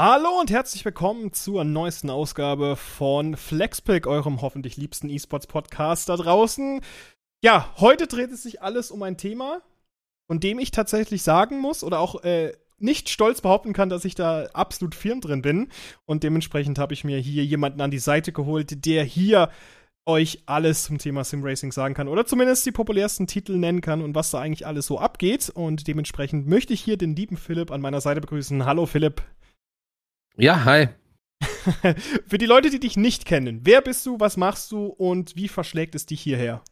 Hallo und herzlich willkommen zur neuesten Ausgabe von Flexpick, eurem hoffentlich liebsten E-Sports-Podcast da draußen. Ja, heute dreht es sich alles um ein Thema, von dem ich tatsächlich sagen muss oder auch äh, nicht stolz behaupten kann, dass ich da absolut firm drin bin. Und dementsprechend habe ich mir hier jemanden an die Seite geholt, der hier euch alles zum Thema Simracing sagen kann oder zumindest die populärsten Titel nennen kann und was da eigentlich alles so abgeht. Und dementsprechend möchte ich hier den lieben Philipp an meiner Seite begrüßen. Hallo Philipp. Ja, hi. Für die Leute, die dich nicht kennen, wer bist du, was machst du und wie verschlägt es dich hierher?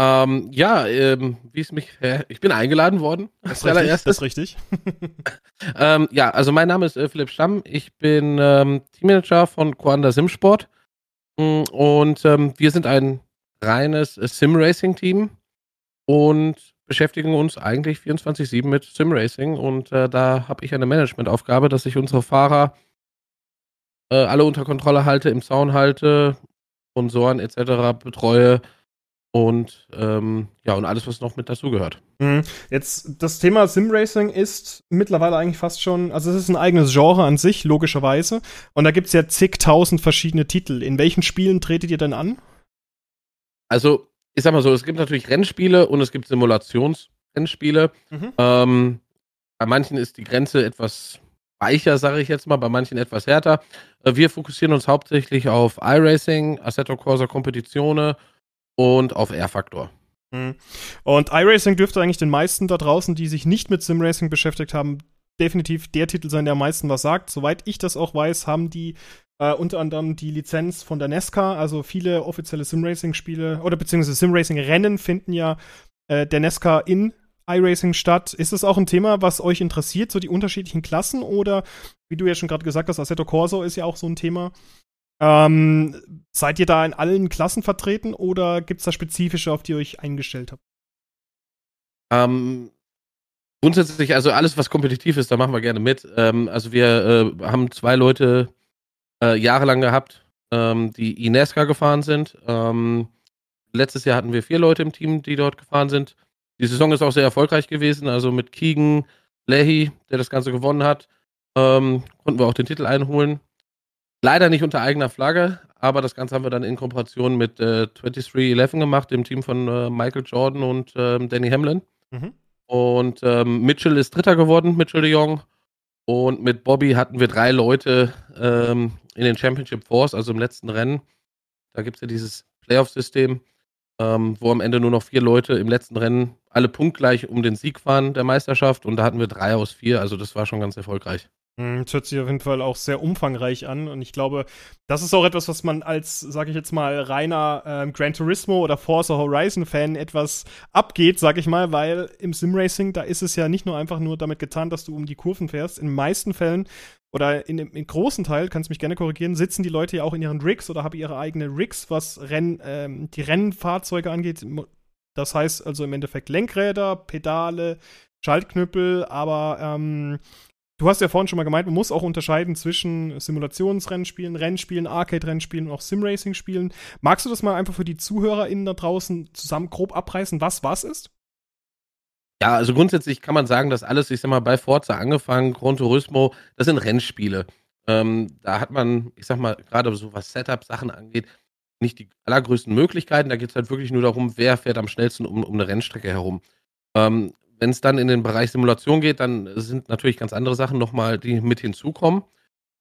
Ähm, ja, ähm, wie es mich, äh, ich bin eingeladen worden. Das, das, richtig, das ist richtig. ähm, ja, also mein Name ist äh, Philipp Stamm. Ich bin ähm, Teammanager von Coanda Simsport mm, und ähm, wir sind ein reines äh, Sim-Racing-Team und beschäftigen uns eigentlich 24-7 mit Sim-Racing und äh, da habe ich eine Managementaufgabe, dass ich unsere Fahrer äh, alle unter Kontrolle halte, im Zaun halte, Sponsoren etc. betreue und ähm, ja, und alles, was noch mit dazugehört. Mhm. Jetzt, das Thema Simracing ist mittlerweile eigentlich fast schon, also es ist ein eigenes Genre an sich, logischerweise. Und da gibt es ja zigtausend verschiedene Titel. In welchen Spielen tretet ihr denn an? Also, ich sag mal so, es gibt natürlich Rennspiele und es gibt Simulationsrennspiele. Mhm. Ähm, bei manchen ist die Grenze etwas weicher, sage ich jetzt mal, bei manchen etwas härter. Äh, wir fokussieren uns hauptsächlich auf iRacing, Assetto Corsa Competizione und auf R-Faktor. Mhm. Und iRacing dürfte eigentlich den meisten da draußen, die sich nicht mit Simracing beschäftigt haben, definitiv der Titel sein, der am meisten was sagt. Soweit ich das auch weiß, haben die äh, unter anderem die Lizenz von der Nesca, also viele offizielle Simracing-Spiele oder beziehungsweise Simracing-Rennen finden ja äh, der Nesca in iRacing statt. Ist das auch ein Thema, was euch interessiert, so die unterschiedlichen Klassen oder wie du ja schon gerade gesagt hast, Assetto Corso ist ja auch so ein Thema. Ähm, seid ihr da in allen Klassen vertreten oder gibt es da spezifische, auf die ihr euch eingestellt habt? Ähm, grundsätzlich, also alles, was kompetitiv ist, da machen wir gerne mit. Ähm, also wir äh, haben zwei Leute äh, jahrelang gehabt, ähm, die Inesca gefahren sind. Ähm, letztes Jahr hatten wir vier Leute im Team, die dort gefahren sind. Die Saison ist auch sehr erfolgreich gewesen, also mit Keegan, Leahy, der das Ganze gewonnen hat, ähm, konnten wir auch den Titel einholen. Leider nicht unter eigener Flagge, aber das Ganze haben wir dann in Kooperation mit äh, 2311 gemacht, dem Team von äh, Michael Jordan und ähm, Danny Hamlin. Mhm. Und ähm, Mitchell ist Dritter geworden, Mitchell de Jong. Und mit Bobby hatten wir drei Leute ähm, in den Championship Force, also im letzten Rennen. Da gibt es ja dieses Playoff-System, ähm, wo am Ende nur noch vier Leute im letzten Rennen alle punktgleich um den Sieg fahren der Meisterschaft. Und da hatten wir drei aus vier, also das war schon ganz erfolgreich. Hm, das hört sich auf jeden Fall auch sehr umfangreich an und ich glaube, das ist auch etwas, was man als, sage ich jetzt mal, reiner ähm, Gran Turismo oder Forza Horizon Fan etwas abgeht, sage ich mal, weil im Simracing, da ist es ja nicht nur einfach nur damit getan, dass du um die Kurven fährst. In den meisten Fällen oder in in großen Teil, kannst du mich gerne korrigieren, sitzen die Leute ja auch in ihren Rigs oder haben ihre eigene Rigs, was Renn, ähm, die Rennfahrzeuge angeht. Das heißt also im Endeffekt Lenkräder, Pedale, Schaltknüppel, aber ähm, Du hast ja vorhin schon mal gemeint, man muss auch unterscheiden zwischen Simulationsrennspielen, Rennspielen, Arcade-Rennspielen und auch Sim-Racing-Spielen. Magst du das mal einfach für die ZuhörerInnen da draußen zusammen grob abreißen, was was ist? Ja, also grundsätzlich kann man sagen, dass alles, ich sag mal, bei Forza angefangen, Gran Turismo, das sind Rennspiele. Ähm, da hat man, ich sag mal, gerade so was Setup-Sachen angeht, nicht die allergrößten Möglichkeiten. Da geht es halt wirklich nur darum, wer fährt am schnellsten um, um eine Rennstrecke herum. Ähm, wenn es dann in den Bereich Simulation geht, dann sind natürlich ganz andere Sachen nochmal, die mit hinzukommen.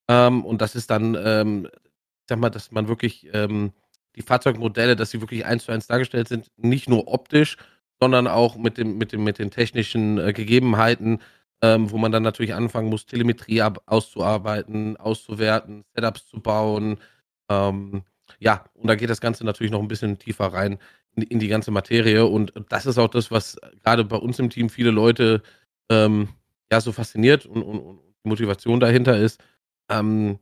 Ähm, und das ist dann, ähm, ich sag mal, dass man wirklich ähm, die Fahrzeugmodelle, dass sie wirklich eins zu eins dargestellt sind, nicht nur optisch, sondern auch mit, dem, mit, dem, mit den technischen äh, Gegebenheiten, ähm, wo man dann natürlich anfangen muss, Telemetrie auszuarbeiten, auszuwerten, Setups zu bauen. Ähm, ja, und da geht das Ganze natürlich noch ein bisschen tiefer rein in, in die ganze Materie. Und das ist auch das, was gerade bei uns im Team viele Leute ähm, ja so fasziniert und, und, und, die Motivation dahinter ist, ähm,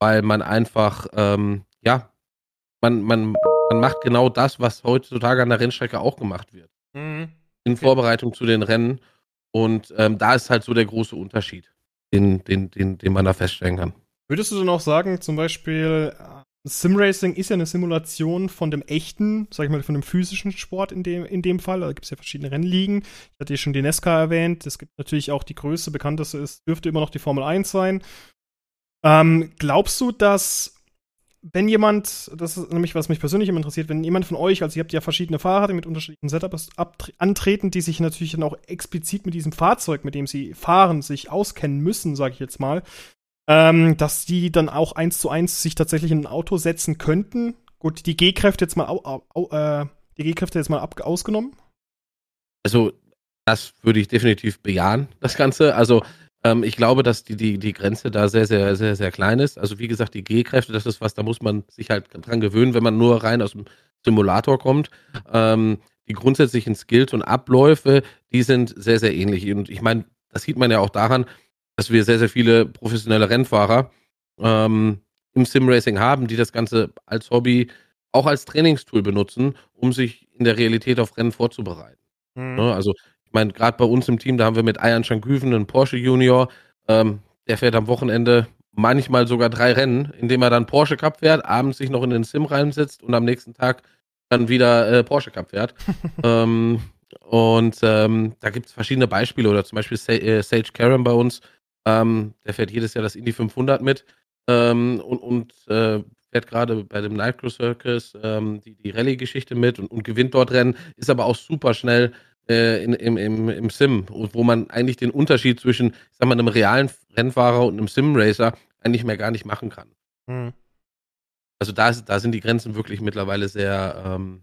weil man einfach, ähm, ja, man, man, man macht genau das, was heutzutage an der Rennstrecke auch gemacht wird. Mhm. In Vorbereitung zu den Rennen. Und ähm, da ist halt so der große Unterschied, den, den, den, den man da feststellen kann. Würdest du denn auch sagen, zum Beispiel, Simracing ist ja eine Simulation von dem echten, sag ich mal, von dem physischen Sport in dem, in dem Fall. Da gibt es ja verschiedene Rennligen. Ich hatte ja schon die Nesca erwähnt. Es gibt natürlich auch die größte, bekannteste ist, dürfte immer noch die Formel 1 sein. Ähm, glaubst du, dass wenn jemand, das ist nämlich, was mich persönlich immer interessiert, wenn jemand von euch, also ihr habt ja verschiedene Fahrer, die mit unterschiedlichen Setups antreten, die sich natürlich dann auch explizit mit diesem Fahrzeug, mit dem sie fahren, sich auskennen müssen, sage ich jetzt mal, ähm, dass die dann auch eins zu eins sich tatsächlich in ein Auto setzen könnten. Gut, die G-Kräfte jetzt mal, au, au, äh, die G-Kräfte jetzt mal ab, ausgenommen. Also, das würde ich definitiv bejahen, das Ganze. Also, ähm, ich glaube, dass die, die, die Grenze da sehr, sehr, sehr, sehr klein ist. Also, wie gesagt, die G-Kräfte, das ist was, da muss man sich halt dran gewöhnen, wenn man nur rein aus dem Simulator kommt. Ähm, die grundsätzlichen Skills und Abläufe, die sind sehr, sehr ähnlich. Und ich meine, das sieht man ja auch daran, dass wir sehr, sehr viele professionelle Rennfahrer ähm, im Simracing haben, die das Ganze als Hobby auch als Trainingstool benutzen, um sich in der Realität auf Rennen vorzubereiten. Mhm. Also, meine, gerade bei uns im Team, da haben wir mit Ayan Shanküven einen Porsche Junior, ähm, der fährt am Wochenende manchmal sogar drei Rennen, indem er dann Porsche Cup fährt, abends sich noch in den Sim reinsetzt und am nächsten Tag dann wieder äh, Porsche Cup fährt. ähm, und ähm, da gibt es verschiedene Beispiele oder zum Beispiel äh, Sage Karen bei uns, ähm, der fährt jedes Jahr das Indy 500 mit ähm, und, und äh, fährt gerade bei dem Nitro Circus ähm, die, die Rallye-Geschichte mit und, und, gewinnt dort Rennen, ist aber auch super schnell äh, in, im, im, im Sim, wo man eigentlich den Unterschied zwischen, ich sag mal, einem realen Rennfahrer und einem Sim-Racer eigentlich mehr gar nicht machen kann. Mhm. Also da, da sind die Grenzen wirklich mittlerweile sehr, ähm,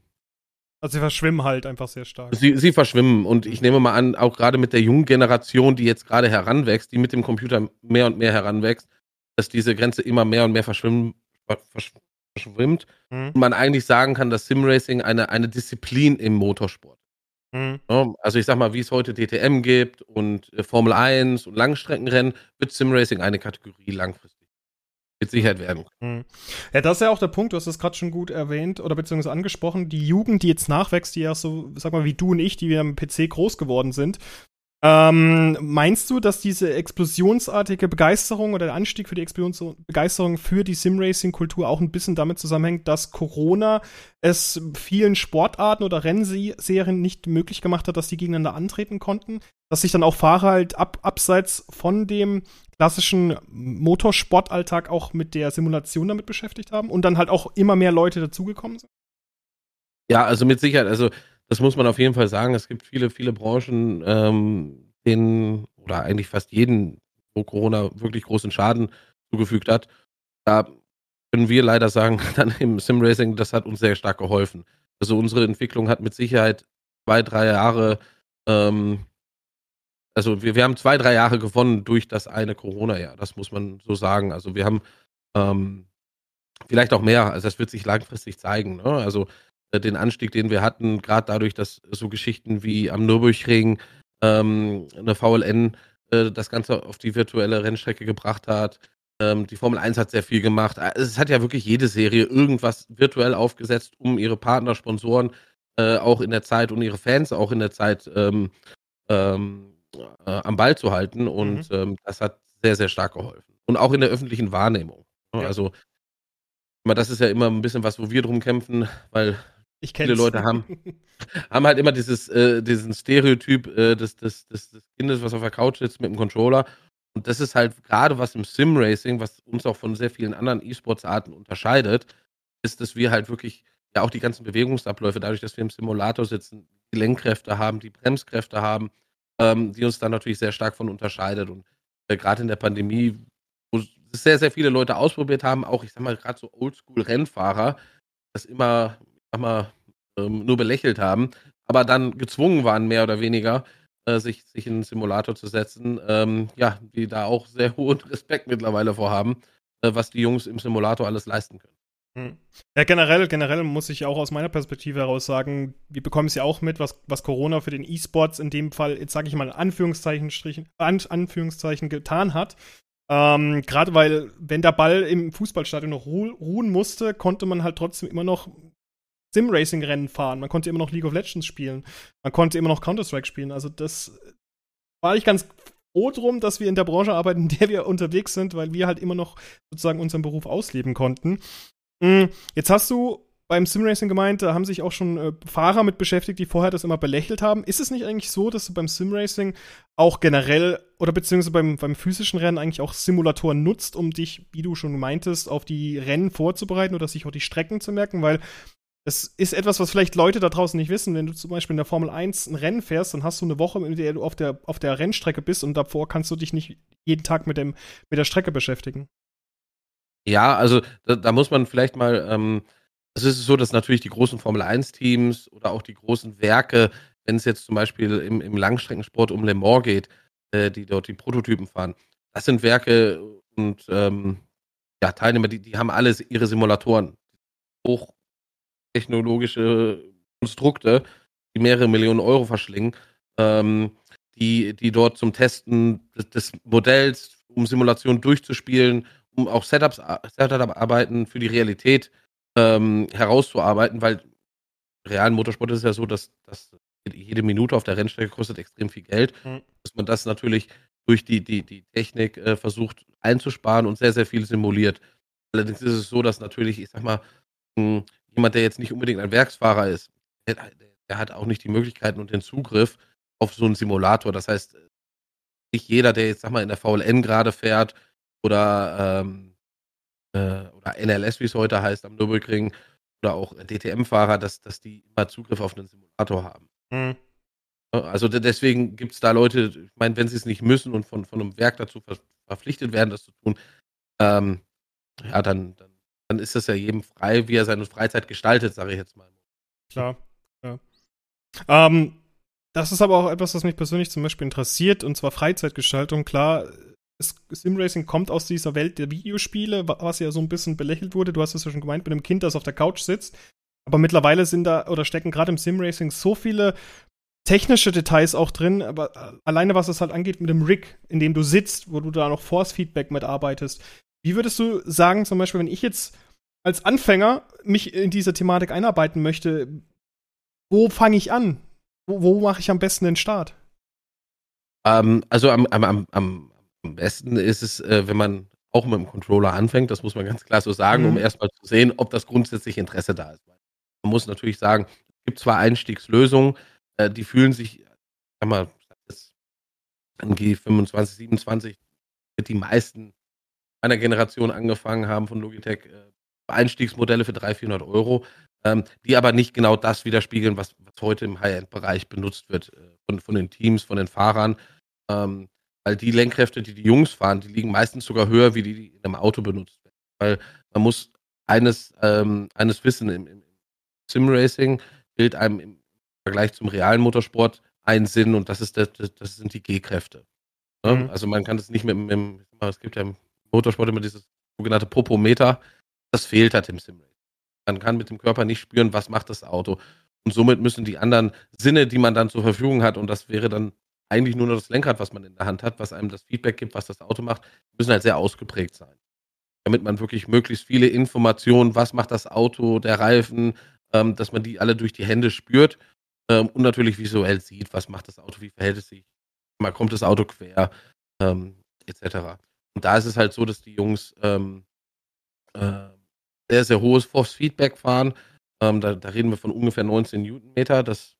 also sie verschwimmen halt einfach sehr stark. Sie, sie verschwimmen und ich nehme mal an, auch gerade mit der jungen Generation, die jetzt gerade heranwächst, die mit dem Computer mehr und mehr heranwächst, dass diese Grenze immer mehr und mehr verschwimmen, verschwimmt mhm. und man eigentlich sagen kann, dass Simracing eine, eine Disziplin im Motorsport. Mhm. Also ich sag mal, wie es heute DTM gibt und äh, Formel 1 und Langstreckenrennen, wird Simracing eine Kategorie langfristig mit Sicherheit werden. Hm. Ja, das ist ja auch der Punkt, du hast es gerade schon gut erwähnt oder beziehungsweise angesprochen, die Jugend, die jetzt nachwächst, die ja so, sag mal, wie du und ich, die wir am PC groß geworden sind, ähm, meinst du, dass diese explosionsartige Begeisterung oder der Anstieg für die Explosion Begeisterung für die Simracing-Kultur auch ein bisschen damit zusammenhängt, dass Corona es vielen Sportarten oder Rennserien nicht möglich gemacht hat, dass die gegeneinander antreten konnten? Dass sich dann auch Fahrer halt ab, abseits von dem klassischen Motorsportalltag auch mit der Simulation damit beschäftigt haben und dann halt auch immer mehr Leute dazugekommen sind? Ja, also mit Sicherheit. Also das muss man auf jeden Fall sagen. Es gibt viele, viele Branchen, ähm, denen oder eigentlich fast jeden, wo Corona wirklich großen Schaden zugefügt hat. Da können wir leider sagen, dann im Simracing, das hat uns sehr stark geholfen. Also unsere Entwicklung hat mit Sicherheit zwei, drei Jahre, ähm, also wir, wir haben zwei, drei Jahre gewonnen durch das eine Corona-Jahr. Das muss man so sagen. Also wir haben ähm, vielleicht auch mehr, also das wird sich langfristig zeigen. Ne? Also den Anstieg, den wir hatten, gerade dadurch, dass so Geschichten wie am Nürburgring ähm, eine VLN äh, das Ganze auf die virtuelle Rennstrecke gebracht hat. Ähm, die Formel 1 hat sehr viel gemacht. Äh, es hat ja wirklich jede Serie irgendwas virtuell aufgesetzt, um ihre Partner, Sponsoren äh, auch in der Zeit und ihre Fans auch in der Zeit ähm, ähm, äh, am Ball zu halten. Und mhm. Ähm, das hat sehr, sehr stark geholfen. Und auch in der öffentlichen Wahrnehmung. Ja. Also, das ist ja immer ein bisschen was, wo wir drum kämpfen, weil ich Viele Leute haben, haben halt immer dieses, äh, diesen Stereotyp äh, des, des, des, des Kindes, was auf der Couch sitzt mit dem Controller. Und das ist halt gerade was im Sim-Racing, was uns auch von sehr vielen anderen E-Sports-Arten unterscheidet, ist, dass wir halt wirklich ja auch die ganzen Bewegungsabläufe, dadurch, dass wir im Simulator sitzen, die Lenkkräfte haben, die Bremskräfte haben, ähm, die uns dann natürlich sehr stark von unterscheidet. Und äh, gerade in der Pandemie, wo sehr, sehr viele Leute ausprobiert haben, auch ich sag mal, gerade so Oldschool-Rennfahrer, das immer sag mal, ähm, nur belächelt haben, aber dann gezwungen waren, mehr oder weniger, äh, sich, sich in einen Simulator zu setzen, ähm, ja, die da auch sehr hohen Respekt mittlerweile vorhaben, äh, was die Jungs im Simulator alles leisten können. Hm. Ja, generell, generell muss ich auch aus meiner Perspektive heraus sagen, wir bekommen es ja auch mit, was, was Corona für den E-Sports in dem Fall, jetzt sage ich mal in Anführungszeichen, An, Anführungszeichen getan hat. Ähm, Gerade weil, wenn der Ball im Fußballstadion noch ruhen musste, konnte man halt trotzdem immer noch Sim-Racing-Rennen fahren. Man konnte immer noch League of Legends spielen. Man konnte immer noch Counter-Strike spielen. Also das war ich ganz froh drum, dass wir in der Branche arbeiten, in der wir unterwegs sind, weil wir halt immer noch sozusagen unseren Beruf ausleben konnten. Mm, jetzt hast du beim Simracing gemeint, da haben sich auch schon äh, Fahrer mit beschäftigt, die vorher das immer belächelt haben. Ist es nicht eigentlich so, dass du beim Simracing auch generell oder beziehungsweise beim, beim physischen Rennen eigentlich auch Simulatoren nutzt, um dich, wie du schon meintest, auf die Rennen vorzubereiten oder sich auch die Strecken zu merken? Weil es ist etwas, was vielleicht Leute da draußen nicht wissen. Wenn du zum Beispiel in der Formel 1 ein Rennen fährst, dann hast du eine Woche, in der du auf der, auf der Rennstrecke bist und davor kannst du dich nicht jeden Tag mit, dem, mit der Strecke beschäftigen. Ja, also da, da muss man vielleicht mal, ähm, es ist so, dass natürlich die großen Formel 1-Teams oder auch die großen Werke, wenn es jetzt zum Beispiel im, im Langstreckensport um Le Mans geht, äh, die dort die Prototypen fahren, das sind Werke und ähm, ja, Teilnehmer, die, die haben alle ihre Simulatoren. Hochtechnologische Konstrukte, die mehrere Millionen Euro verschlingen, ähm, die, die dort zum Testen des, des Modells, um Simulationen durchzuspielen um auch Setups, Setup-Arbeiten für die Realität ähm, herauszuarbeiten, weil realen Motorsport ist ja so, dass, dass jede Minute auf der Rennstrecke kostet extrem viel Geld, mhm. dass man das natürlich durch die, die, die Technik äh, versucht einzusparen und sehr, sehr viel simuliert. Allerdings ist es so, dass natürlich, ich sag mal, mh, jemand, der jetzt nicht unbedingt ein Werksfahrer ist, der, der, hat auch nicht die Möglichkeiten und den Zugriff auf so einen Simulator. Das heißt, nicht jeder, der jetzt, sag mal, in der VLN gerade fährt, oder, ähm, äh, oder NLS, wie es heute heißt, am Nürburgring oder auch DTM-Fahrer, dass, dass die immer Zugriff auf einen Simulator haben. Mhm. Also deswegen gibt es da Leute, ich meine, wenn sie es nicht müssen und von, von einem Werk dazu ver verpflichtet werden, das zu tun, ähm, ja, dann, dann, dann ist das ja jedem frei, wie er seine Freizeit gestaltet, sage ich jetzt mal. Klar, ja. Ähm, das ist aber auch etwas, was mich persönlich zum Beispiel interessiert, und zwar Freizeitgestaltung. Klar, Simracing kommt aus dieser Welt der Videospiele, was ja so ein bisschen belächelt wurde. Du hast es ja schon gemeint, mit einem Kind, das auf der Couch sitzt. Aber mittlerweile sind da oder stecken gerade im Simracing so viele technische Details auch drin, aber äh, alleine was es halt angeht mit dem Rig, in dem du sitzt, wo du da noch Force-Feedback mitarbeitest. Wie würdest du sagen, zum Beispiel, wenn ich jetzt als Anfänger mich in diese Thematik einarbeiten möchte, wo fange ich an? Wo, wo mache ich am besten den Start? Ähm, also am, am, am, am besten ist es, äh, wenn man auch mit dem Controller anfängt, das muss man ganz klar so sagen, mhm. um erstmal zu sehen, ob das grundsätzlich Interesse da ist. Man muss natürlich sagen, es gibt zwar Einstiegslösungen, äh, die fühlen sich, sag mal, an G25, 27 wird die meisten einer Generation angefangen haben von Logitech, äh, Einstiegsmodelle für 300, 400 Euro, ähm, die aber nicht genau das widerspiegeln, was, was heute im High-End-Bereich benutzt wird äh, von, von den Teams, von den Fahrern. Ähm, weil die Lenkkräfte, die die Jungs fahren, die liegen meistens sogar höher, wie die, die in einem Auto benutzt werden. Weil man muss eines, ähm, eines wissen, im, im Sim-Racing gilt einem im Vergleich zum realen Motorsport ein Sinn und das ist der, das sind die G-Kräfte. Ne? Mhm. Also man kann das nicht mit, mit, es gibt ja im Motorsport immer dieses sogenannte Popometer, das fehlt halt im Sim-Racing. Man kann mit dem Körper nicht spüren, was macht das Auto. Und somit müssen die anderen Sinne, die man dann zur Verfügung hat, und das wäre dann eigentlich nur noch das Lenkrad, was man in der Hand hat, was einem das Feedback gibt, was das Auto macht, müssen halt sehr ausgeprägt sein. Damit man wirklich möglichst viele Informationen, was macht das Auto, der Reifen, ähm, dass man die alle durch die Hände spürt ähm, und natürlich visuell sieht, was macht das Auto, wie verhält es sich, mal kommt das Auto quer, ähm, etc. Und da ist es halt so, dass die Jungs ähm, äh, sehr, sehr hohes Force-Feedback fahren. Ähm, da, da, reden wir von ungefähr 19 Newtonmeter. Das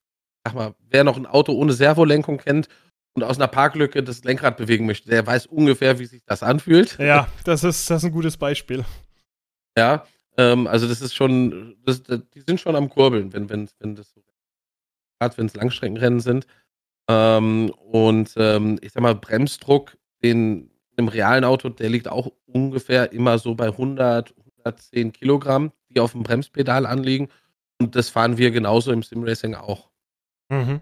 sag mal, wer noch ein Auto ohne Servolenkung kennt und aus einer Parklücke das Lenkrad bewegen möchte, der weiß ungefähr, wie sich das anfühlt. Ja, das ist, das ist ein gutes Beispiel. Ja, ähm, also das ist schon, das, die sind schon am Kurbeln, wenn, wenn, wenn das so, gerade wenn es Langstreckenrennen sind. Ähm, und ähm, ich sag mal, Bremsdruck in einem realen Auto, der liegt auch ungefähr immer so bei 100, 110 Kilogramm, die auf dem Bremspedal anliegen. Und das fahren wir genauso im Simracing auch. Mhm.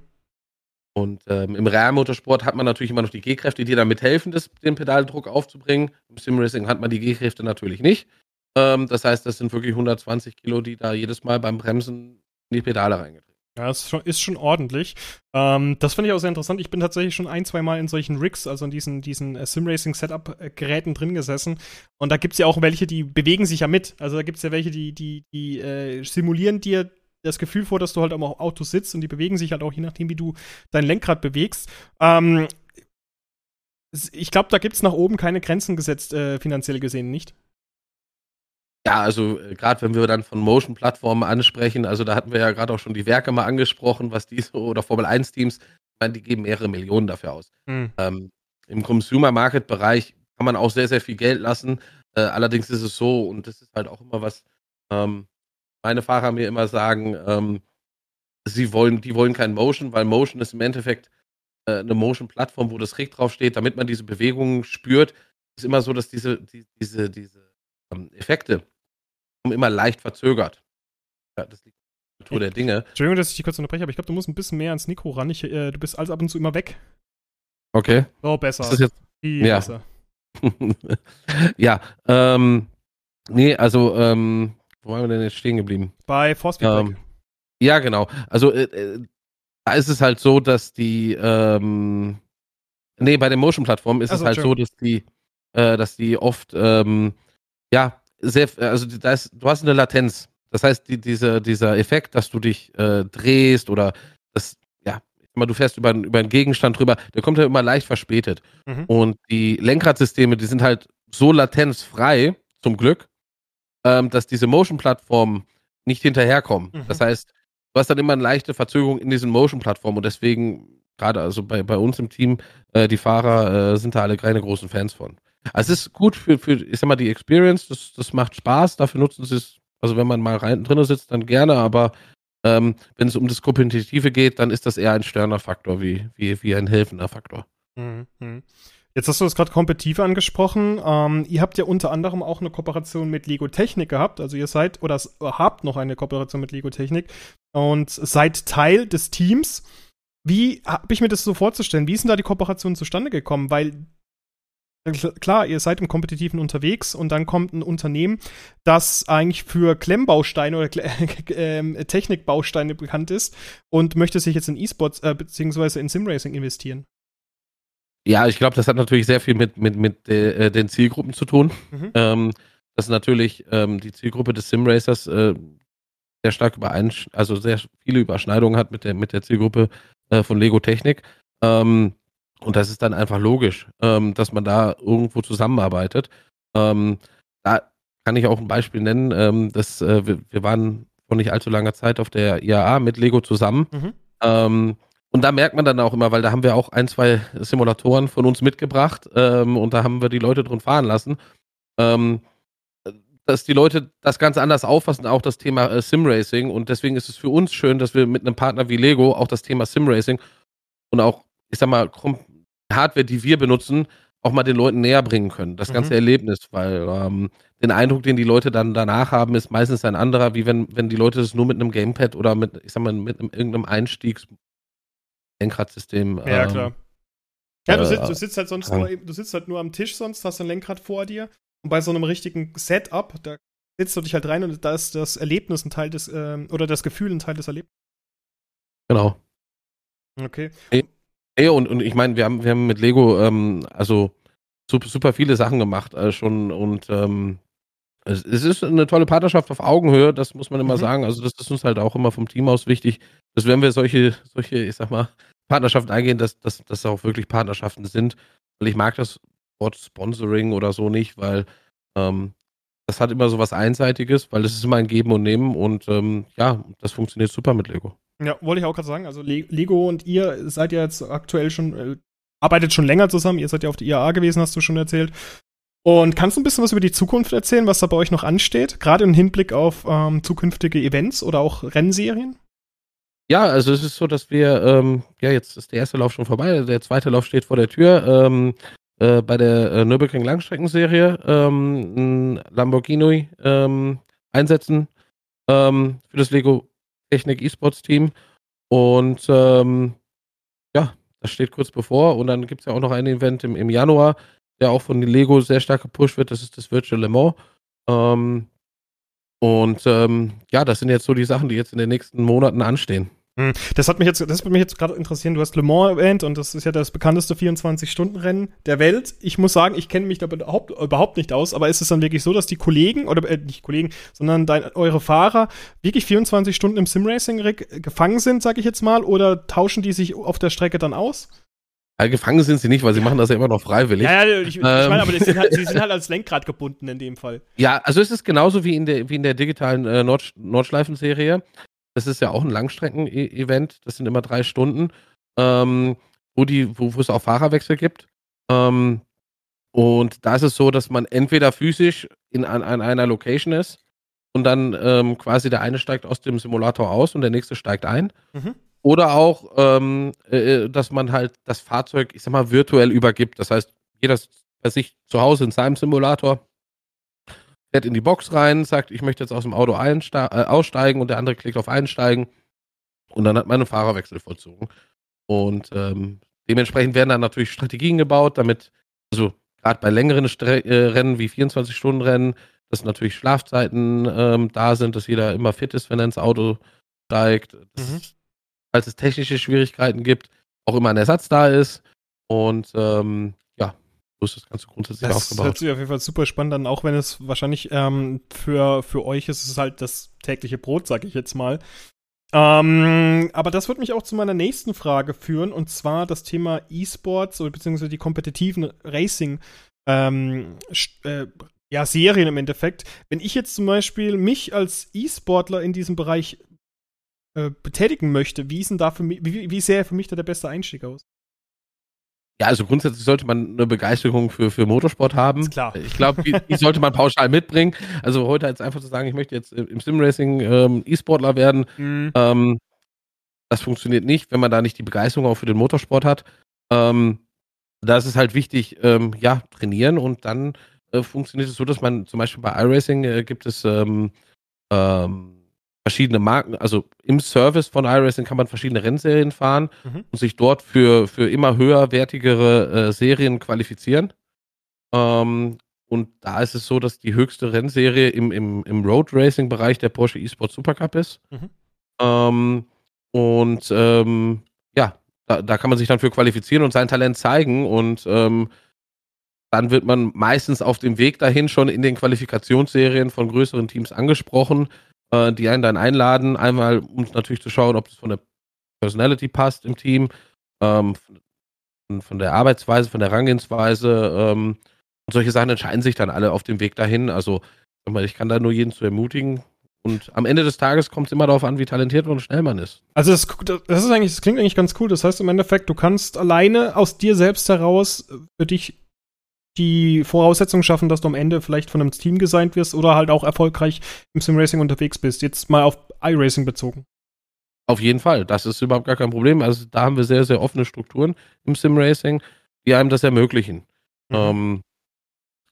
Und ähm, im Realmotorsport hat man natürlich immer noch die G-Kräfte, die damit helfen, das, den Pedaldruck aufzubringen. Im Simracing hat man die G-Kräfte natürlich nicht. Ähm, das heißt, das sind wirklich 120 Kilo, die da jedes Mal beim Bremsen in die Pedale reingetreten ja, ist schon, ist schon ordentlich. Ähm, das finde ich auch sehr interessant. Ich bin tatsächlich schon ein, zwei Mal in solchen Rigs, also in diesen, diesen äh, Sim-Racing-Setup-Geräten drin gesessen. Und da gibt es ja auch welche, die bewegen sich ja mit. Also da gibt es ja welche, die, die, die äh, simulieren dir das Gefühl vor, dass du halt am Auto sitzt und die bewegen sich halt auch je nachdem, wie du dein Lenkrad bewegst. Ähm, ich glaube, da gibt es nach oben keine Grenzen gesetzt, äh, finanziell gesehen, nicht? Ja, also äh, gerade wenn wir dann von Motion-Plattformen ansprechen, also da hatten wir ja gerade auch schon die Werke mal angesprochen, was die so, oder Formel 1-Teams, ich meine, die geben mehrere Millionen dafür aus. Hm. Ähm, Im Consumer-Market-Bereich kann man auch sehr, sehr viel Geld lassen. Äh, allerdings ist es so, und das ist halt auch immer was, ähm, meine Fahrer mir immer sagen, ähm, sie wollen, die wollen kein Motion, weil Motion ist im Endeffekt äh, eine Motion-Plattform, wo das Rig draufsteht, damit man diese Bewegungen spürt. Ist immer so, dass diese, die, diese, diese ähm, Effekte immer leicht verzögert. Ja, das liegt in der Natur der Dinge. Entschuldigung, dass ich dich kurz unterbreche, aber ich glaube, du musst ein bisschen mehr ans Mikro ran. Ich, äh, du bist alles ab und zu immer weg. Okay. So, besser. Ist das jetzt, Viel ja. besser. ja, ähm, nee, also, ähm, wo waren wir denn jetzt stehen geblieben? Bei Force Feedback. Ähm, ja, genau. Also, äh, äh, da ist es halt so, dass die, ähm, nee, bei den Motion-Plattformen ist also, es halt so, dass die, äh, dass die oft, ähm, ja, sehr, also da ist, du hast eine Latenz. Das heißt, die, diese, dieser Effekt, dass du dich äh, drehst oder das, ja, immer du fährst über, über einen Gegenstand drüber, der kommt ja immer leicht verspätet. Mhm. Und die Lenkradsysteme, die sind halt so latenzfrei, zum Glück, ähm, dass diese Motion-Plattformen nicht hinterherkommen. Mhm. Das heißt, du hast dann immer eine leichte Verzögerung in diesen Motion-Plattformen und deswegen, gerade also bei, bei uns im Team, äh, die Fahrer äh, sind da alle keine großen Fans von. Also es ist gut für, für, ich sag mal, die Experience, das, das macht Spaß, dafür nutzen sie es, also wenn man mal rein drin sitzt, dann gerne, aber ähm, wenn es um das Kompetitive geht, dann ist das eher ein störender Faktor, wie, wie, wie ein helfender Faktor. Mhm. mhm. Jetzt hast du das gerade kompetitiv angesprochen. Ähm, ihr habt ja unter anderem auch eine Kooperation mit Lego Technik gehabt. Also ihr seid oder habt noch eine Kooperation mit Lego Technik und seid Teil des Teams. Wie habe ich mir das so vorzustellen? Wie ist denn da die Kooperation zustande gekommen? Weil klar, ihr seid im Kompetitiven unterwegs und dann kommt ein Unternehmen, das eigentlich für Klemmbausteine oder äh, Technikbausteine bekannt ist und möchte sich jetzt in E-Sports äh, beziehungsweise in Simracing investieren. Ja, ich glaube, das hat natürlich sehr viel mit, mit, mit äh, den Zielgruppen zu tun. Mhm. Ähm, dass natürlich ähm, die Zielgruppe des Simracers äh, sehr stark übereinsch also sehr viele Überschneidungen hat mit der, mit der Zielgruppe äh, von Lego Technik. Ähm, und das ist dann einfach logisch, ähm, dass man da irgendwo zusammenarbeitet. Ähm, da kann ich auch ein Beispiel nennen. Ähm, dass, äh, wir, wir, waren vor nicht allzu langer Zeit auf der IAA mit Lego zusammen. Mhm. Ähm, und da merkt man dann auch immer, weil da haben wir auch ein, zwei Simulatoren von uns mitgebracht ähm, und da haben wir die Leute drin fahren lassen, ähm, dass die Leute das ganz anders auffassen, auch das Thema äh, Simracing. Und deswegen ist es für uns schön, dass wir mit einem Partner wie Lego auch das Thema Simracing und auch, ich sag mal, Hardware, die wir benutzen, auch mal den Leuten näher bringen können, das ganze mhm. Erlebnis, weil ähm, den Eindruck, den die Leute dann danach haben, ist meistens ein anderer, wie wenn, wenn die Leute das nur mit einem Gamepad oder mit, ich sag mal, mit einem, irgendeinem Einstiegs Lenkradsystem. Ja, ähm, klar. Ja, du sitzt, du sitzt halt sonst nur, du sitzt halt nur am Tisch sonst, hast ein Lenkrad vor dir und bei so einem richtigen Setup, da sitzt du dich halt rein und da ist das Erlebnis ein Teil des, ähm, oder das Gefühl ein Teil des Erlebnisses. Genau. Okay. Ey, und, und ich meine, wir haben, wir haben mit Lego ähm, also super, super viele Sachen gemacht äh, schon und ähm, es, es, ist eine tolle Partnerschaft auf Augenhöhe, das muss man immer mhm. sagen. Also das ist uns halt auch immer vom Team aus wichtig, dass wenn wir solche, solche, ich sag mal, Partnerschaften eingehen, dass das dass auch wirklich Partnerschaften sind. Weil ich mag das Wort Sponsoring oder so nicht, weil ähm, das hat immer so was Einseitiges, weil es ist immer ein Geben und Nehmen und ähm, ja, das funktioniert super mit Lego. Ja, wollte ich auch gerade sagen. Also Le Lego und ihr seid ja jetzt aktuell schon, äh, arbeitet schon länger zusammen. Ihr seid ja auf der IAA gewesen, hast du schon erzählt. Und kannst du ein bisschen was über die Zukunft erzählen, was da bei euch noch ansteht? Gerade im Hinblick auf ähm, zukünftige Events oder auch Rennserien? Ja, also es ist so, dass wir, ähm, ja, jetzt ist der erste Lauf schon vorbei, der zweite Lauf steht vor der Tür. Ähm, äh, bei der äh, Nürburgring Langstreckenserie ähm, ein Lamborghini ähm, einsetzen ähm, für das Lego Technik E-Sports Team. Und ähm, ja, das steht kurz bevor. Und dann gibt es ja auch noch ein Event im, im Januar, der auch von Lego sehr stark gepusht wird. Das ist das Virtual Le Mans. Ähm, und ähm, ja, das sind jetzt so die Sachen, die jetzt in den nächsten Monaten anstehen. Hm. Das hat mich jetzt, das würde mich jetzt gerade interessieren. Du hast Le Mans erwähnt und das ist ja das bekannteste 24-Stunden-Rennen der Welt. Ich muss sagen, ich kenne mich da überhaupt, überhaupt nicht aus, aber ist es dann wirklich so, dass die Kollegen, oder äh, nicht Kollegen, sondern dein, eure Fahrer wirklich 24 Stunden im Simracing-Rig gefangen sind, sag ich jetzt mal, oder tauschen die sich auf der Strecke dann aus? Ja, gefangen sind sie nicht, weil sie machen das ja immer noch freiwillig. Ja, ja ich, ich meine, ähm. aber sind halt, sie sind halt als Lenkrad gebunden in dem Fall. Ja, also es ist genauso wie in der, wie in der digitalen äh, Nord Nordschleifen-Serie. Das ist ja auch ein Langstrecken-Event. Das sind immer drei Stunden, ähm, wo, die, wo, wo es auch Fahrerwechsel gibt. Ähm, und da ist es so, dass man entweder physisch in, an, an einer Location ist und dann ähm, quasi der eine steigt aus dem Simulator aus und der nächste steigt ein. Mhm. Oder auch, ähm, äh, dass man halt das Fahrzeug, ich sag mal, virtuell übergibt. Das heißt, jeder bei sich zu Hause in seinem Simulator fährt in die Box rein, sagt, ich möchte jetzt aus dem Auto äh, aussteigen und der andere klickt auf Einsteigen und dann hat man einen Fahrerwechsel vollzogen. Und ähm, dementsprechend werden dann natürlich Strategien gebaut, damit, also gerade bei längeren Stre äh, Rennen wie 24-Stunden-Rennen, dass natürlich Schlafzeiten ähm, da sind, dass jeder immer fit ist, wenn er ins Auto steigt. Mhm falls es technische Schwierigkeiten gibt, auch immer ein Ersatz da ist. Und ähm, so ist das Ganze grundsätzlich das aufgebaut. Das hört sich auf jeden Fall super spannend an, auch wenn es wahrscheinlich ähm, für, für euch ist es halt das tägliche Brot, sag ich jetzt mal. Ähm, aber das wird mich auch zu meiner nächsten Frage führen, und zwar das Thema E-Sports oder beziehungsweise die kompetitiven Racing ähm, äh, ja, Serien im Endeffekt. Wenn ich jetzt zum Beispiel mich als E-Sportler in diesem Bereich äh, betätigen möchte, wie ist denn da für mich, wie, wie sähe für mich da der beste Einstieg aus? Ja, also grundsätzlich sollte man eine Begeisterung für, für Motorsport haben. Ist klar. Ich glaube, die, die, sollte man pauschal mitbringen. Also heute jetzt einfach zu sagen, ich möchte jetzt im Simracing ähm, E-Sportler werden, mhm. ähm, das funktioniert nicht, wenn man da nicht die Begeisterung auch für den Motorsport hat. Ähm, da ist es halt wichtig, ähm, ja, trainieren und dann äh, funktioniert es so, dass man zum Beispiel bei iRacing äh, gibt es ähm, ähm, verschiedene Marken, also im Service von iRacing kann man verschiedene Rennserien fahren mhm. und sich dort für, für immer höherwertigere äh, Serien qualifizieren. Ähm, und da ist es so, dass die höchste Rennserie im, im, im Road Racing Bereich der Porsche eSport Supercup ist. Mhm. Ähm, und ähm, ja, da, da, kann man sich dann für qualifizieren und sein Talent zeigen und ähm, dann wird man meistens auf dem Weg dahin schon in den Qualifikationsserien von größeren Teams angesprochen äh, die einen dann einladen. Einmal, um natürlich zu schauen, ob das von der Personality passt im Team, ähm, von, von, der Arbeitsweise, von der Rangehensweise. Ähm, und solche Sachen entscheiden sich dann alle auf dem Weg dahin. Also, ich kann da nur jeden zu ermutigen. Und am Ende des Tages kommt es immer darauf an, wie talentiert und schnell man ist. Also das, das ist eigentlich, das klingt eigentlich ganz cool. Das heißt im Endeffekt, du kannst alleine aus dir selbst heraus für dich die Voraussetzungen schaffen, dass du am Ende vielleicht von einem Team gesigned wirst oder halt auch erfolgreich im Simracing unterwegs bist. Jetzt mal auf iRacing bezogen. Auf jeden Fall, das ist überhaupt gar kein Problem. Also da haben wir sehr, sehr offene Strukturen im Simracing, die einem das ermöglichen. Mhm. Ähm,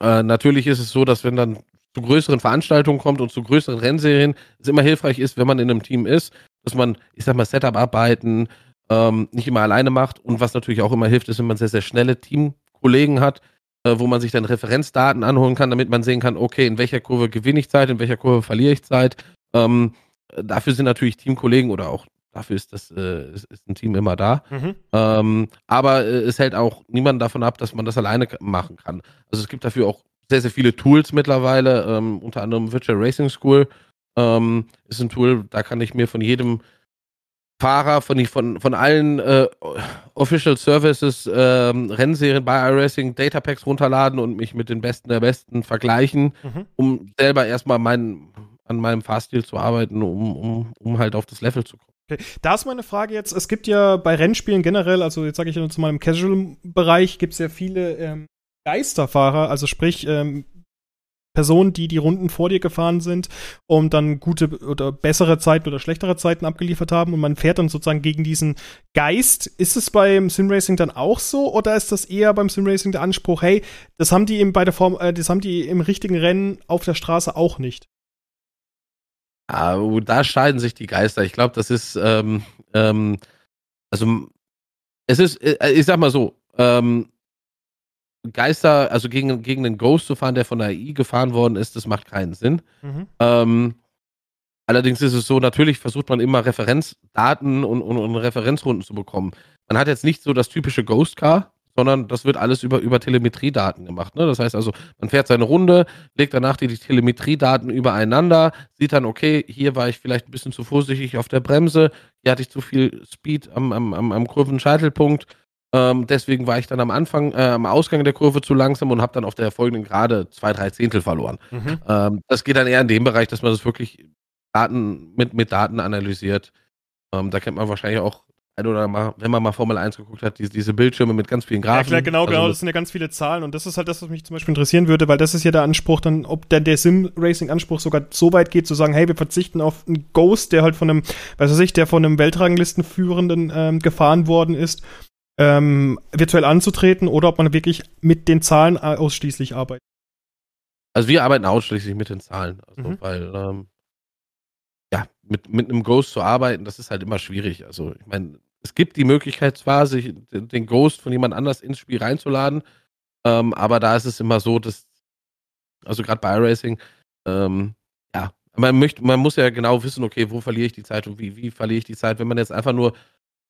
äh, natürlich ist es so, dass wenn dann zu größeren Veranstaltungen kommt und zu größeren Rennserien, es immer hilfreich ist, wenn man in einem Team ist, dass man, ich sag mal, Setup-Arbeiten ähm, nicht immer alleine macht und was natürlich auch immer hilft, ist, wenn man sehr, sehr schnelle Teamkollegen hat, wo man sich dann Referenzdaten anholen kann, damit man sehen kann, okay, in welcher Kurve gewinne ich Zeit, in welcher Kurve verliere ich Zeit. Ähm, dafür sind natürlich Teamkollegen oder auch dafür ist das äh, ist, ist ein Team immer da. Mhm. Ähm, aber äh, es hält auch niemand davon ab, dass man das alleine machen kann. Also es gibt dafür auch sehr, sehr viele Tools mittlerweile, ähm, unter anderem Virtual Racing School ähm, ist ein Tool, da kann ich mir von jedem Fahrer von, von, von allen äh, Official Services ähm, Rennserien bei iRacing Datapacks runterladen und mich mit den Besten der Besten vergleichen, mhm. um selber erstmal mein, an meinem Fahrstil zu arbeiten, um, um, um halt auf das Level zu kommen. Okay. Da ist meine Frage jetzt, es gibt ja bei Rennspielen generell, also jetzt sage ich jetzt mal im Casual-Bereich, gibt es ja viele ähm, Geisterfahrer, also sprich ähm, Personen, die die Runden vor dir gefahren sind und dann gute oder bessere Zeiten oder schlechtere Zeiten abgeliefert haben und man fährt dann sozusagen gegen diesen Geist. Ist es beim Simracing dann auch so oder ist das eher beim Simracing der Anspruch, hey, das haben die im, bei der Form, äh, das haben die im richtigen Rennen auf der Straße auch nicht? Ah, da scheiden sich die Geister. Ich glaube, das ist, ähm, ähm, also es ist, äh, ich sag mal so, ähm, Geister, also gegen, gegen einen Ghost zu fahren, der von der AI gefahren worden ist, das macht keinen Sinn. Mhm. Ähm, allerdings ist es so, natürlich versucht man immer Referenzdaten und, und, und, Referenzrunden zu bekommen. Man hat jetzt nicht so das typische Ghost Car, sondern das wird alles über, über Telemetriedaten gemacht. Ne? Das heißt also, man fährt seine Runde, legt danach die, die Telemetriedaten übereinander, sieht dann, okay, hier war ich vielleicht ein bisschen zu vorsichtig auf der Bremse, hier hatte ich zu viel Speed am, am, am, am Kurvenscheitelpunkt Ähm, deswegen war ich dann am Anfang, äh, am Ausgang der Kurve zu langsam und habe dann auf der folgenden Gerade zwei, drei Zehntel verloren. Mhm. Ähm, das geht dann eher in dem Bereich, dass man das wirklich Daten mit, mit Daten analysiert. Ähm, da kennt man wahrscheinlich auch ein oder mal, wenn man mal Formel 1 geguckt hat, diese, diese Bildschirme mit ganz vielen Graphen. Ja, klar, genau, also, genau, das sind ja ganz viele Zahlen und das ist halt das, was mich zum Beispiel interessieren würde, weil das ist ja der Anspruch dann, ob denn der Sim-Racing-Anspruch sogar so weit geht, zu sagen, hey, wir verzichten auf einen Ghost, der halt von einem, weiß ich, der von einem Weltranglistenführenden ähm, gefahren worden ist, ähm, virtuell anzutreten oder ob man wirklich mit den Zahlen ausschließlich arbeitet. Also wir arbeiten ausschließlich mit den Zahlen, also, mhm. weil ähm, ja, mit, mit einem Ghost zu arbeiten, das ist halt immer schwierig. Also ich meine, es gibt die Möglichkeit zwar, sich den Ghost von jemand anders ins Spiel reinzuladen, ähm, aber da ist es immer so, dass, also gerade bei iRacing, ähm, ja, man möchte, man muss ja genau wissen, okay, wo verliere ich die Zeit und wie, wie verliere ich die Zeit, wenn man jetzt einfach nur,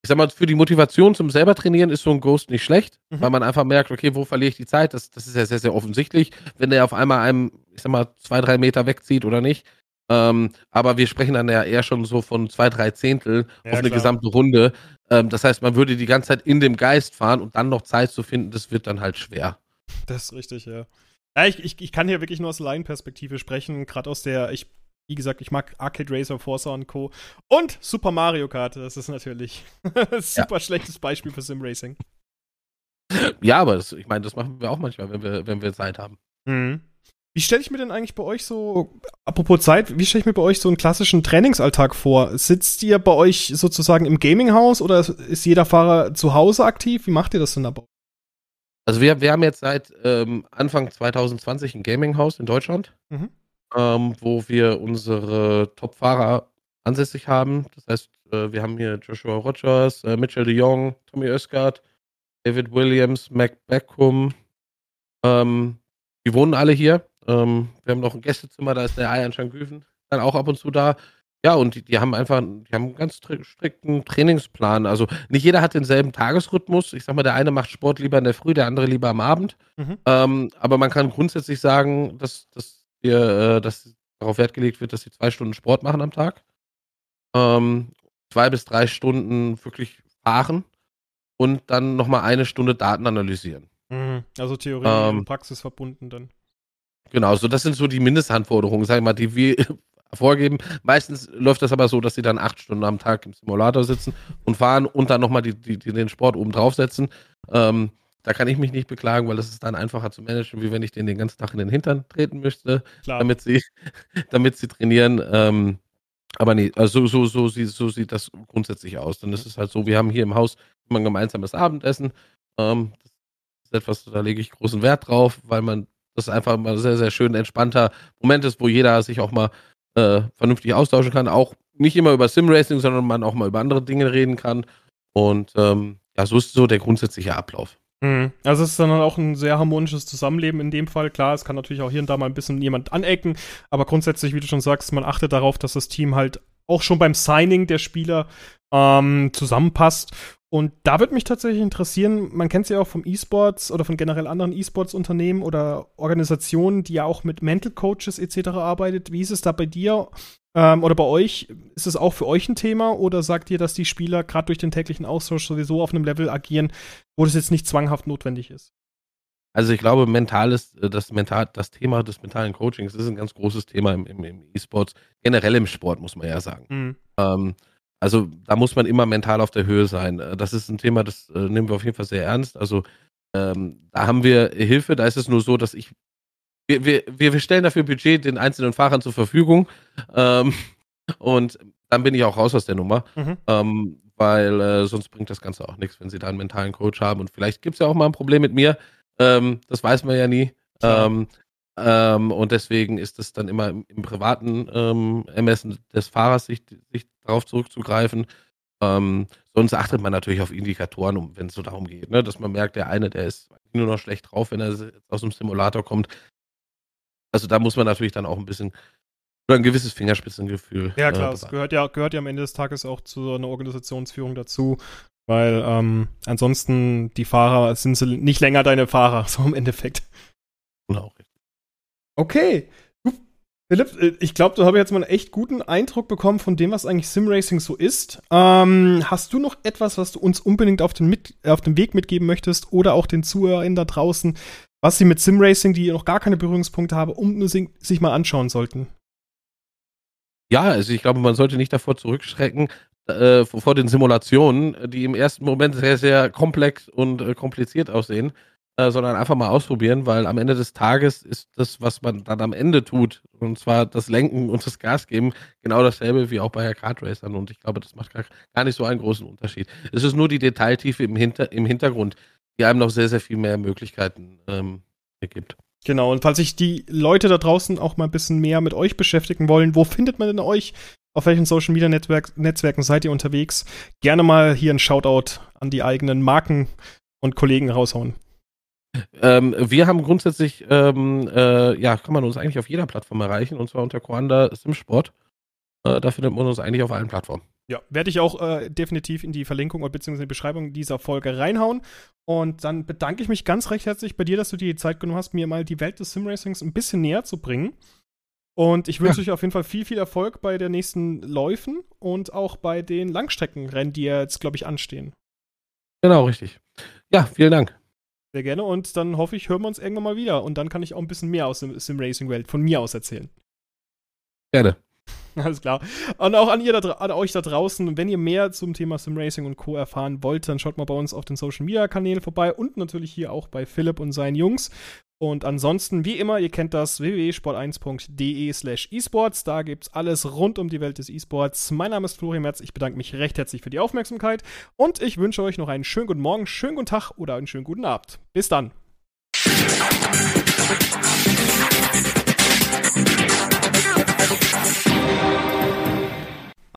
ich sag mal, für die Motivation zum selber trainieren ist so ein Ghost nicht schlecht, mhm. weil man einfach merkt, okay, wo verliere ich die Zeit, das, das ist ja sehr, sehr offensichtlich, wenn der auf einmal einem, ich sag mal, zwei, drei Meter wegzieht oder nicht, ähm, aber wir sprechen dann ja eher schon so von zwei, drei Zehntel ja, auf eine klar. gesamte Runde. Ähm, das heißt, man würde die ganze Zeit in dem Geist fahren und dann noch Zeit zu finden, das wird dann halt schwer. Das ist richtig, ja. Ja, ich, ich, ich kann hier wirklich nur aus Laienperspektive sprechen, gerade aus der, ich, wie gesagt, ich mag Arcade Racer, Forza und Co. Und Super Mario Kart, das ist natürlich ein super ja. schlechtes Beispiel für Sim Racing. Ja, aber das, ich meine, das machen wir auch manchmal, wenn wir, wenn wir Zeit haben. Mhm. Wie stelle ich mir denn eigentlich bei euch so, apropos Zeit, wie stelle ich mir bei euch so einen klassischen Trainingsalltag vor? Sitzt ihr bei euch sozusagen im Gaminghaus oder ist jeder Fahrer zu Hause aktiv? Wie macht ihr das denn dabei? Also wir, wir haben jetzt seit ähm, Anfang 2020 ein Gaminghaus in Deutschland, mhm. Ähm, wo wir unsere Top-Fahrer ansässig haben. Das heißt, äh, wir haben hier Joshua Rogers, äh, Mitchell de Jong, Tommy Öskart, David Williams, Mac Beckham. Ähm, die wohnen alle hier ähm, wir haben noch ein Gästezimmer, da ist der Ayan Schangüven dann auch ab und zu da. Ja, und die, die haben einfach, die haben einen ganz strikten Trainingsplan. Also nicht jeder hat denselben Tagesrhythmus. Ich sag mal, der eine macht Sport lieber in der Früh, der andere lieber am Abend. Mhm. Ähm, aber man kann grundsätzlich sagen, dass, dass, wir, äh, dass darauf Wert gelegt wird, dass sie zwei Stunden Sport machen am Tag. Ähm, zwei bis drei Stunden wirklich fahren und dann nochmal eine Stunde Daten analysieren. Mhm. Also Theorie ähm, und Praxis verbunden dann. Genau, so das sind so die Mindestanforderungen, sag ich mal, die wir vorgeben. Meistens läuft das aber so, dass sie dann acht Stunden am Tag im Simulator sitzen und fahren und dann nochmal die, die, die, den Sport oben draufsetzen. Ähm, da kann ich mich nicht beklagen, weil das ist dann einfacher zu managen, wie wenn ich den den ganzen Tag in den Hintern treten möchte, damit sie, damit sie trainieren. Ähm, aber nee, also so, so, so, so, sieht das grundsätzlich aus. Dann ist es halt so, wir haben hier im Haus immer ein gemeinsames Abendessen. Ähm, das ist etwas, da lege ich großen Wert drauf, weil man das einfach mal sehr, sehr schön entspannter Moment ist, wo jeder sich auch mal äh, vernünftig austauschen kann. Auch nicht immer über Sim-Racing, sondern man auch mal über andere Dinge reden kann. Und ähm, ja, so ist so der grundsätzliche Ablauf. Mhm. Also es ist dann auch ein sehr harmonisches Zusammenleben in dem Fall. Klar, es kann natürlich auch hier und da mal ein bisschen jemand anecken, aber grundsätzlich, wie du schon sagst, man achtet darauf, dass das Team halt auch schon beim Signing der Spieler ähm, zusammenpasst und da würde mich tatsächlich interessieren, man kennt es ja auch vom E-Sports oder von generell anderen E-Sports-Unternehmen oder Organisationen, die ja auch mit Mental Coaches etc. arbeitet. Wie ist es da bei dir ähm, oder bei euch? Ist es auch für euch ein Thema oder sagt ihr, dass die Spieler gerade durch den täglichen Austausch sowieso auf einem Level agieren, wo das jetzt nicht zwanghaft notwendig ist? Also ich glaube, mental ist äh, das, mental, das Thema des mentalen Coachings ist ein ganz großes Thema im, im, im E-Sports, generell im Sport, muss man ja sagen. Mhm. Ähm, also da muss man immer mental auf der Höhe sein. Äh, das ist ein Thema, das äh, nehmen wir auf jeden Fall sehr ernst. Also ähm, da haben wir Hilfe. Da ist es nur so, dass ich wir, wir, wir stellen dafür Budget den einzelnen Fahrern zur Verfügung. Ähm, und dann bin ich auch raus aus der Nummer. Mhm. Ähm, weil äh, sonst bringt das Ganze auch nichts, wenn sie da einen mentalen Coach haben. Und vielleicht gibt es ja auch mal ein Problem mit mir. Ähm, das weiß man ja nie. Ähm, und deswegen ist es dann immer im, im privaten ähm, Ermessen des Fahrers, sich, sich darauf zurückzugreifen. Ähm, sonst achtet man natürlich auf Indikatoren, um, wenn es so darum geht, ne? dass man merkt, der eine, der ist nur noch schlecht drauf, wenn er aus dem Simulator kommt. Also da muss man natürlich dann auch ein bisschen oder ein gewisses Fingerspitzengefühl. Ja, klar, es äh, gehört ja, gehört ja am Ende des Tages auch zu so einer Organisationsführung dazu, weil ähm, ansonsten die Fahrer sind nicht länger deine Fahrer, so im Endeffekt. Genau, Okay. Philipp, äh, ich glaube, du hast jetzt mal einen echt guten Eindruck bekommen von dem, was eigentlich Simracing so ist. Ähm, hast du noch etwas, was du uns unbedingt auf den, mit, auf den Weg mitgeben möchtest oder auch den Zuhörern da draußen, was sie mit Simracing, die noch gar keine Berührungspunkte haben, unbedingt sich mal anschauen sollten? Ja, also ich glaube, man sollte nicht davor zurückschrecken, äh, vor den Simulationen, die im ersten Moment sehr, sehr komplex und äh, kompliziert aussehen. Äh, sondern einfach mal ausprobieren, weil am Ende des Tages ist das, was man dann am Ende tut, und zwar das Lenken und das Gas geben, genau dasselbe wie auch bei Kart. Und ich glaube, das macht gar, gar nicht so einen großen Unterschied. Es ist nur die Detailtiefe im, Hinter-, im Hintergrund, die einem noch sehr, sehr viel mehr Möglichkeiten ähm, gibt. Genau, und falls sich die Leute da draußen auch mal ein bisschen mehr mit euch beschäftigen wollen, wo findet man denn euch? Auf welchen Social Media Netzwerk, Netzwerken seid ihr unterwegs? Gerne mal hier ein Shoutout an die eigenen Marken und Kollegen raushauen. Ähm, wir haben grundsätzlich, ähm, äh, ja, kann man uns eigentlich auf jeder Plattform erreichen, und zwar unter Coanda Simsport. Äh, da findet man uns eigentlich auf allen Plattformen. Ja, werde ich auch äh, definitiv in die Verlinkung bzw. in die Beschreibung dieser Folge reinhauen. Und dann bedanke ich mich ganz recht herzlich bei dir, dass du dir die Zeit genommen hast, mir mal die Welt des Simracings ein bisschen näher zu bringen. Und ich wünsche ja. euch auf jeden Fall viel, viel Erfolg bei der nächsten Läufen und auch bei den Langstreckenrennen, die jetzt, glaube ich, anstehen. Genau, richtig. Ja, vielen Dank. Sehr gerne und dann hoffe ich, hören wir uns irgendwann mal wieder und dann kann ich auch ein bisschen mehr aus der Sim-Racing-Welt von mir aus erzählen. Gerne. Alles klar. Und auch an, ihr da, an euch da draußen, wenn ihr mehr zum Thema Sim-Racing und Co. erfahren wollt, dann schaut mal bei uns auf den Social-Media-Kanälen vorbei und natürlich hier auch bei Philipp und seinen Jungs. Und ansonsten, wie immer, ihr kennt das www.sport1.de slash esports. Da gibt's alles rund um die Welt des E-Sports. Mein Name ist Florian Merz. Ich bedanke mich recht herzlich für die Aufmerksamkeit und ich wünsche euch noch einen schönen guten Morgen, schönen guten Tag oder einen schönen guten Abend. Bis dann.